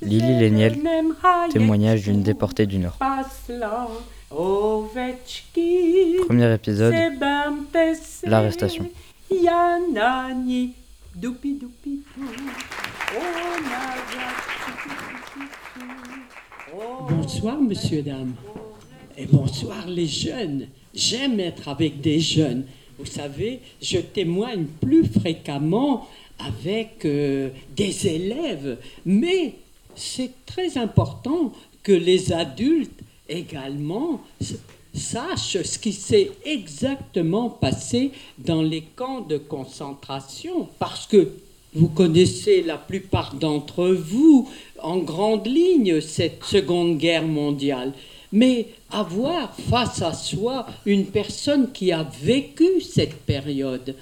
Lily Léniel, témoignage d'une déportée du Nord. Premier épisode, l'arrestation. Bonsoir, monsieur, dame. Et bonsoir, les jeunes. J'aime être avec des jeunes. Vous savez, je témoigne plus fréquemment avec euh, des élèves, mais c'est très important que les adultes également sachent ce qui s'est exactement passé dans les camps de concentration, parce que vous connaissez la plupart d'entre vous en grande ligne cette Seconde Guerre mondiale. Mais avoir face à soi une personne qui a vécu cette période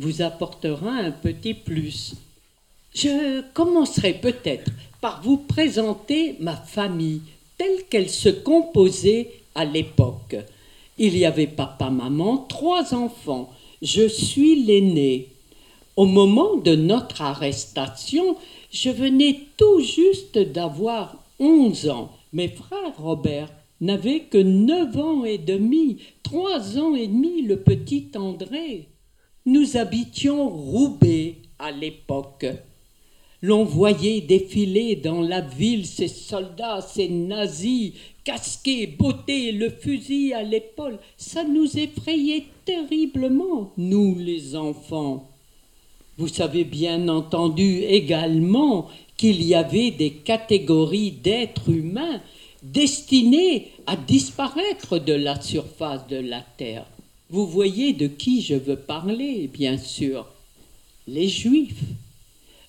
vous apportera un petit plus. Je commencerai peut-être par vous présenter ma famille telle qu'elle se composait à l'époque. Il y avait papa, maman, trois enfants. Je suis l'aîné. Au moment de notre arrestation, je venais tout juste d'avoir onze ans. Mes frères Robert n'avaient que neuf ans et demi, trois ans et demi le petit André. Nous habitions Roubaix à l'époque. L'on voyait défiler dans la ville ces soldats, ces nazis, casqués, bottés, le fusil à l'épaule. Ça nous effrayait terriblement, nous les enfants. Vous savez bien entendu également qu'il y avait des catégories d'êtres humains destinés à disparaître de la surface de la Terre. Vous voyez de qui je veux parler, bien sûr. Les Juifs.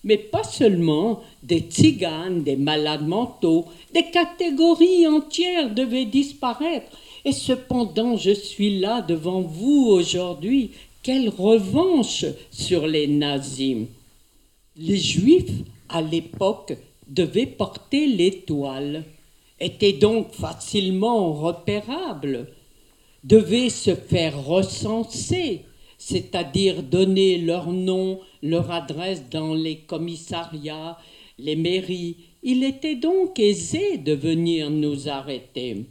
Mais pas seulement des tziganes, des malades mentaux, des catégories entières devaient disparaître. Et cependant, je suis là devant vous aujourd'hui quelle revanche sur les nazis Les Juifs, à l'époque, devaient porter l'étoile, étaient donc facilement repérables, devaient se faire recenser, c'est-à-dire donner leur nom, leur adresse dans les commissariats, les mairies. Il était donc aisé de venir nous arrêter.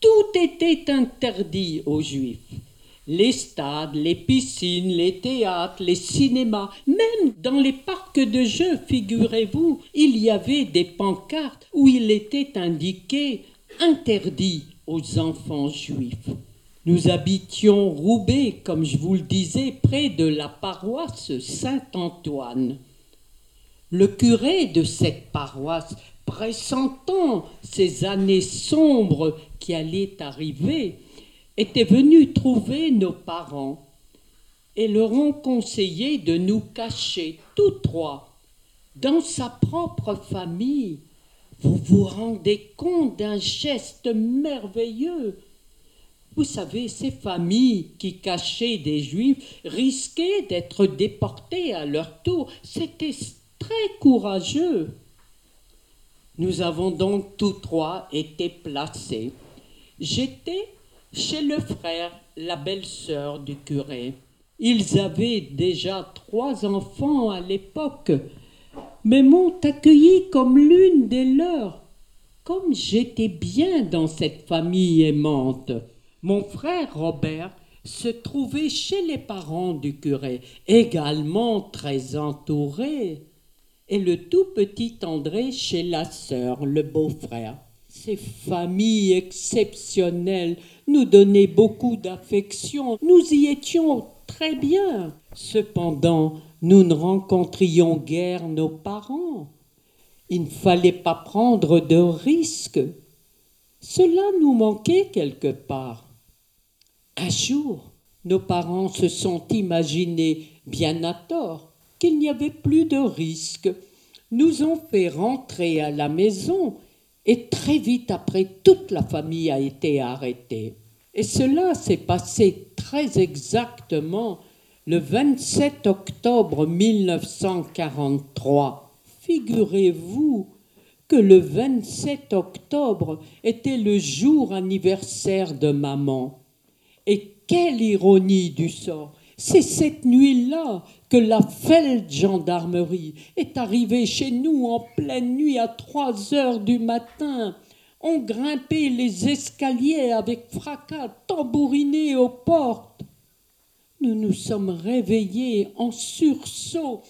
Tout était interdit aux Juifs les stades, les piscines, les théâtres, les cinémas, même dans les parcs de jeux, figurez-vous, il y avait des pancartes où il était indiqué interdit enfants juifs. Nous habitions Roubaix, comme je vous le disais, près de la paroisse Saint-Antoine. Le curé de cette paroisse, pressentant ces années sombres qui allaient arriver, était venu trouver nos parents et leur ont conseillé de nous cacher tous trois dans sa propre famille. Vous vous rendez compte d'un geste merveilleux. Vous savez, ces familles qui cachaient des juifs risquaient d'être déportées à leur tour. C'était très courageux. Nous avons donc tous trois été placés. J'étais chez le frère, la belle-sœur du curé. Ils avaient déjà trois enfants à l'époque, mais m'ont accueilli comme l'une des leurs. Comme j'étais bien dans cette famille aimante, mon frère Robert se trouvait chez les parents du curé, également très entouré, et le tout petit André chez la sœur, le beau-frère. Ces familles exceptionnelles nous donnaient beaucoup d'affection. Nous y étions très bien. Cependant, nous ne rencontrions guère nos parents. Il ne fallait pas prendre de risques. Cela nous manquait quelque part. Un jour, nos parents se sont imaginés, bien à tort, qu'il n'y avait plus de risques. Nous ont fait rentrer à la maison et très vite après, toute la famille a été arrêtée. Et cela s'est passé très exactement le 27 octobre 1943. Figurez-vous que le 27 octobre était le jour anniversaire de maman. Et quelle ironie du sort C'est cette nuit-là que la gendarmerie est arrivée chez nous en pleine nuit à trois heures du matin. On grimpait les escaliers avec fracas, tambouriné aux portes. Nous nous sommes réveillés en sursaut,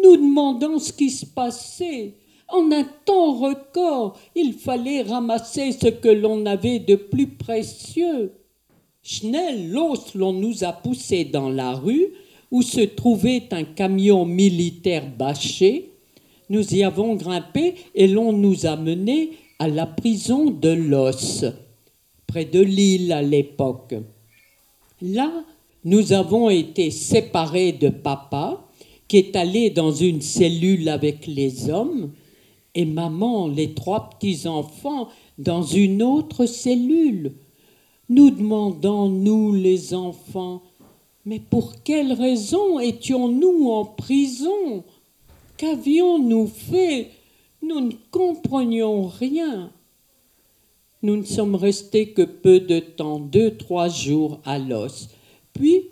nous demandant ce qui se passait. En un temps record, il fallait ramasser ce que l'on avait de plus précieux. Schnell, l'os, l'on nous a poussés dans la rue où se trouvait un camion militaire bâché. Nous y avons grimpé et l'on nous a menés à la prison de Los, près de Lille à l'époque. Là, nous avons été séparés de papa, qui est allé dans une cellule avec les hommes, et maman, les trois petits-enfants, dans une autre cellule. Nous demandons, nous les enfants, mais pour quelle raison étions-nous en prison? Qu'avions-nous fait? Nous ne comprenions rien. Nous ne sommes restés que peu de temps, deux, trois jours à l'os. Puis,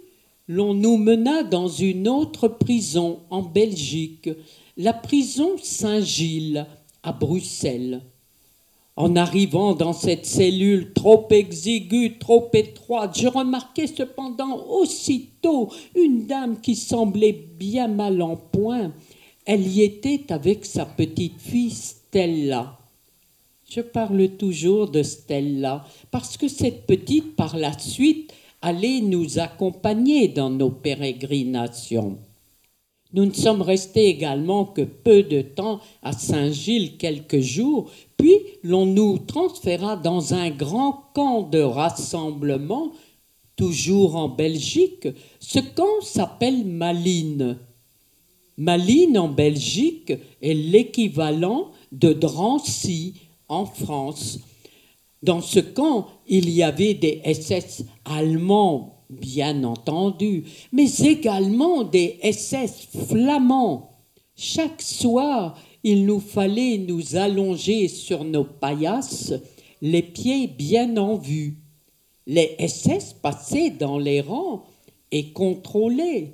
l'on nous mena dans une autre prison en Belgique, la prison Saint-Gilles à Bruxelles. En arrivant dans cette cellule trop exiguë, trop étroite, je remarquai cependant aussitôt une dame qui semblait bien mal en point. Elle y était avec sa petite fille Stella. Je parle toujours de Stella parce que cette petite, par la suite, allait nous accompagner dans nos pérégrinations. Nous ne sommes restés également que peu de temps à Saint-Gilles, quelques jours, puis l'on nous transféra dans un grand camp de rassemblement, toujours en Belgique. Ce camp s'appelle Malines. Malines en Belgique est l'équivalent de Drancy en France. Dans ce camp, il y avait des SS allemands bien entendu, mais également des SS flamands. Chaque soir, il nous fallait nous allonger sur nos paillasses, les pieds bien en vue. Les SS passaient dans les rangs et contrôlaient.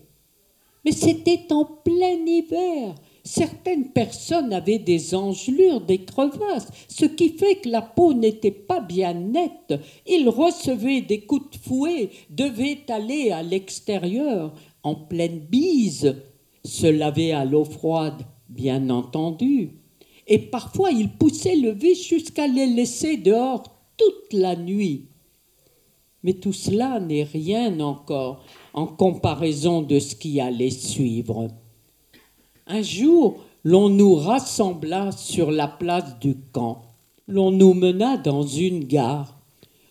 Mais c'était en plein hiver, certaines personnes avaient des engelures, des crevasses, ce qui fait que la peau n'était pas bien nette. Ils recevaient des coups de fouet, devaient aller à l'extérieur en pleine bise, se laver à l'eau froide, bien entendu. Et parfois ils poussaient le vis jusqu'à les laisser dehors toute la nuit. Mais tout cela n'est rien encore en comparaison de ce qui allait suivre. Un jour, l'on nous rassembla sur la place du camp. L'on nous mena dans une gare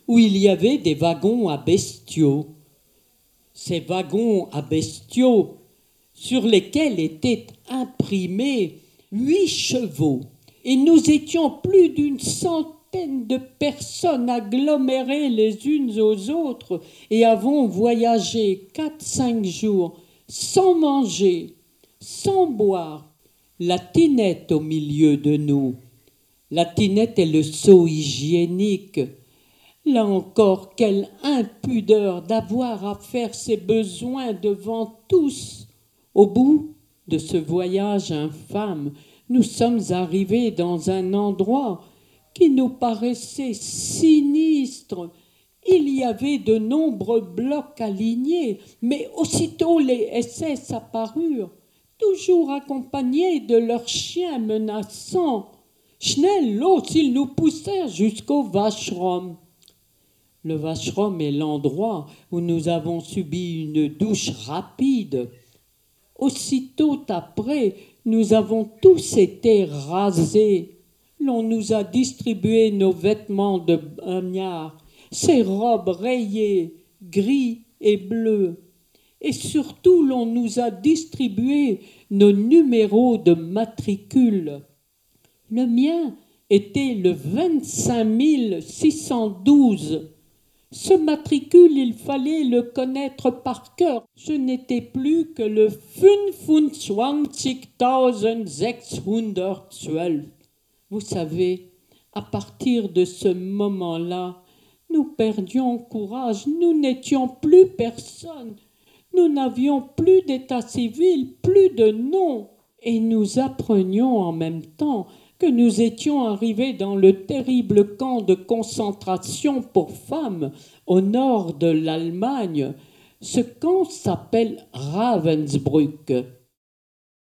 où il y avait des wagons à bestiaux. Ces wagons à bestiaux sur lesquels étaient imprimés huit chevaux. Et nous étions plus d'une centaine de personnes agglomérées les unes aux autres et avons voyagé quatre, cinq jours sans manger, sans boire, la tinette au milieu de nous. La tinette est le seau hygiénique. Là encore, quelle impudeur d'avoir à faire ses besoins devant tous. Au bout de ce voyage infâme, nous sommes arrivés dans un endroit qui nous paraissait sinistre. Il y avait de nombreux blocs alignés, mais aussitôt les SS apparurent toujours accompagnés de leurs chiens menaçants. Schnell, l'autre, ils nous poussèrent jusqu'au Vacherom. Le Vacherom est l'endroit où nous avons subi une douche rapide. Aussitôt après, nous avons tous été rasés. L'on nous a distribué nos vêtements de bagnard, ces robes rayées, gris et bleues et surtout l'on nous a distribué nos numéros de matricule. Le mien était le 25 612. Ce matricule, il fallait le connaître par cœur. Je n'étais plus que le 25 Vous savez, à partir de ce moment-là, nous perdions courage, nous n'étions plus personne. nous n'avions plus d'état civil, plus de nom, et nous apprenions en même temps que nous étions arrivés dans le terrible camp de concentration pour femmes au nord de l'Allemagne. Ce camp s'appelle Ravensbrück